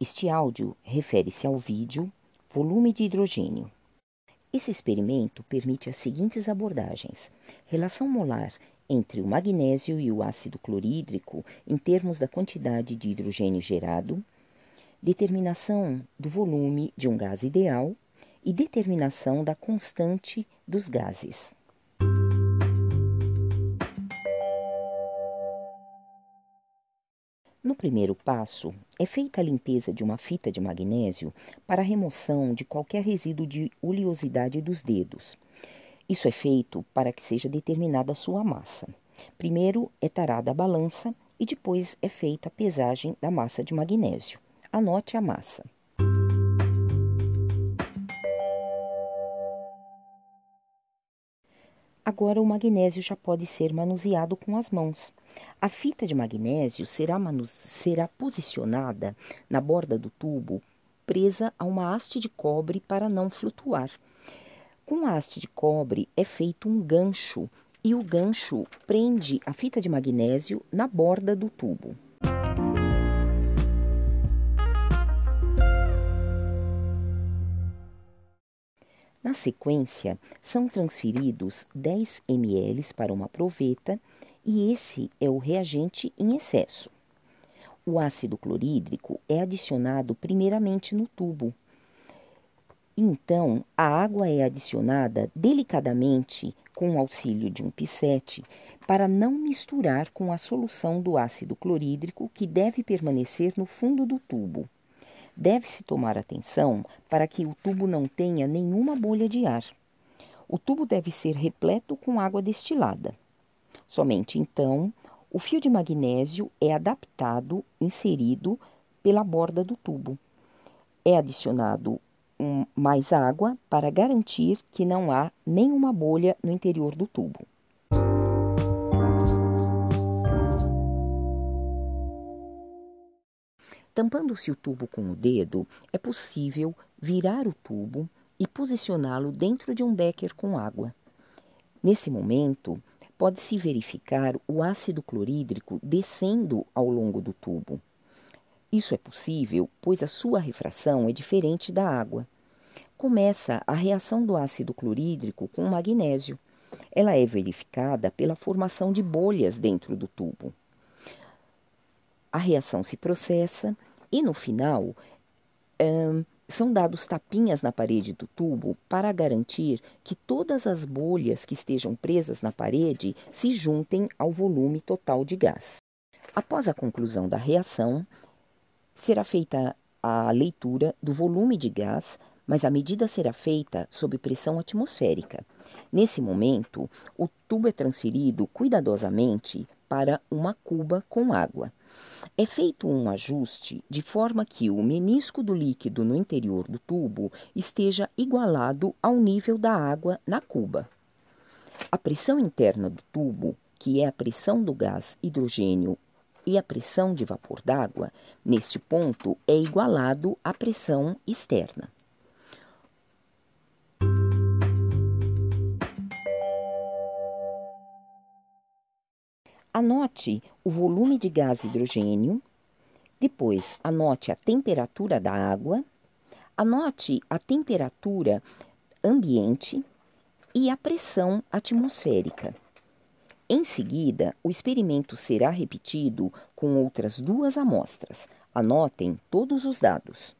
Este áudio refere-se ao vídeo Volume de hidrogênio. Esse experimento permite as seguintes abordagens: relação molar entre o magnésio e o ácido clorídrico em termos da quantidade de hidrogênio gerado, determinação do volume de um gás ideal e determinação da constante dos gases. No primeiro passo, é feita a limpeza de uma fita de magnésio para remoção de qualquer resíduo de oleosidade dos dedos. Isso é feito para que seja determinada a sua massa. Primeiro é tarada a balança e depois é feita a pesagem da massa de magnésio. Anote a massa. Agora o magnésio já pode ser manuseado com as mãos. A fita de magnésio será, será posicionada na borda do tubo, presa a uma haste de cobre para não flutuar. Com a haste de cobre é feito um gancho e o gancho prende a fita de magnésio na borda do tubo. Na sequência, são transferidos 10 ml para uma proveta e esse é o reagente em excesso. O ácido clorídrico é adicionado primeiramente no tubo. Então, a água é adicionada delicadamente com o auxílio de um pissete para não misturar com a solução do ácido clorídrico que deve permanecer no fundo do tubo. Deve-se tomar atenção para que o tubo não tenha nenhuma bolha de ar. O tubo deve ser repleto com água destilada. Somente então o fio de magnésio é adaptado, inserido pela borda do tubo. É adicionado um, mais água para garantir que não há nenhuma bolha no interior do tubo. Tampando-se o tubo com o dedo, é possível virar o tubo e posicioná-lo dentro de um becker com água. Nesse momento, pode-se verificar o ácido clorídrico descendo ao longo do tubo. Isso é possível, pois a sua refração é diferente da água. Começa a reação do ácido clorídrico com o magnésio. Ela é verificada pela formação de bolhas dentro do tubo. A reação se processa e no final, são dados tapinhas na parede do tubo para garantir que todas as bolhas que estejam presas na parede se juntem ao volume total de gás. Após a conclusão da reação, será feita a leitura do volume de gás, mas a medida será feita sob pressão atmosférica. Nesse momento, o tubo é transferido cuidadosamente para uma cuba com água. É feito um ajuste de forma que o menisco do líquido no interior do tubo esteja igualado ao nível da água na cuba. A pressão interna do tubo, que é a pressão do gás hidrogênio e a pressão de vapor d'água, neste ponto é igualado à pressão externa. Anote o volume de gás hidrogênio, depois anote a temperatura da água, anote a temperatura ambiente e a pressão atmosférica. Em seguida, o experimento será repetido com outras duas amostras. Anotem todos os dados.